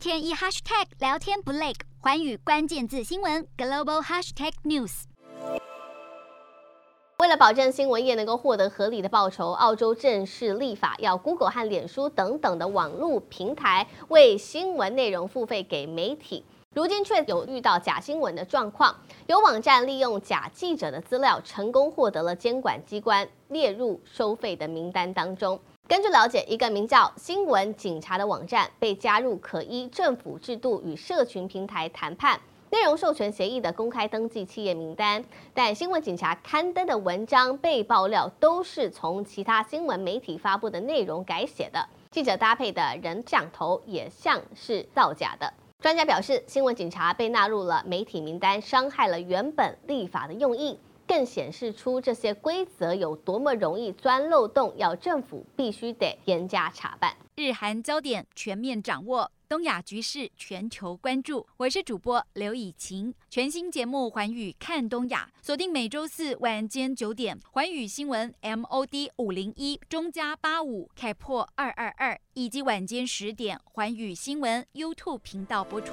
天一 hashtag 聊天不累，寰宇关键字新闻 global hashtag news。为了保证新闻业能够获得合理的报酬，澳洲正式立法要 Google 和脸书等等的网络平台为新闻内容付费给媒体。如今却有遇到假新闻的状况，有网站利用假记者的资料，成功获得了监管机关列入收费的名单当中。根据了解，一个名叫“新闻警察”的网站被加入可依政府制度与社群平台谈判。内容授权协议的公开登记企业名单，但新闻警察刊登的文章被爆料都是从其他新闻媒体发布的内容改写的，记者搭配的人像头也像是造假的。专家表示，新闻警察被纳入了媒体名单，伤害了原本立法的用意，更显示出这些规则有多么容易钻漏洞，要政府必须得严加查办。日韩焦点全面掌握。东亚局势全球关注，我是主播刘以晴。全新节目《寰宇看东亚》，锁定每周四晚间九点，寰宇新闻 MOD 五零一中加八五开破二二二，以及晚间十点，寰宇新闻 YouTube 频道播出。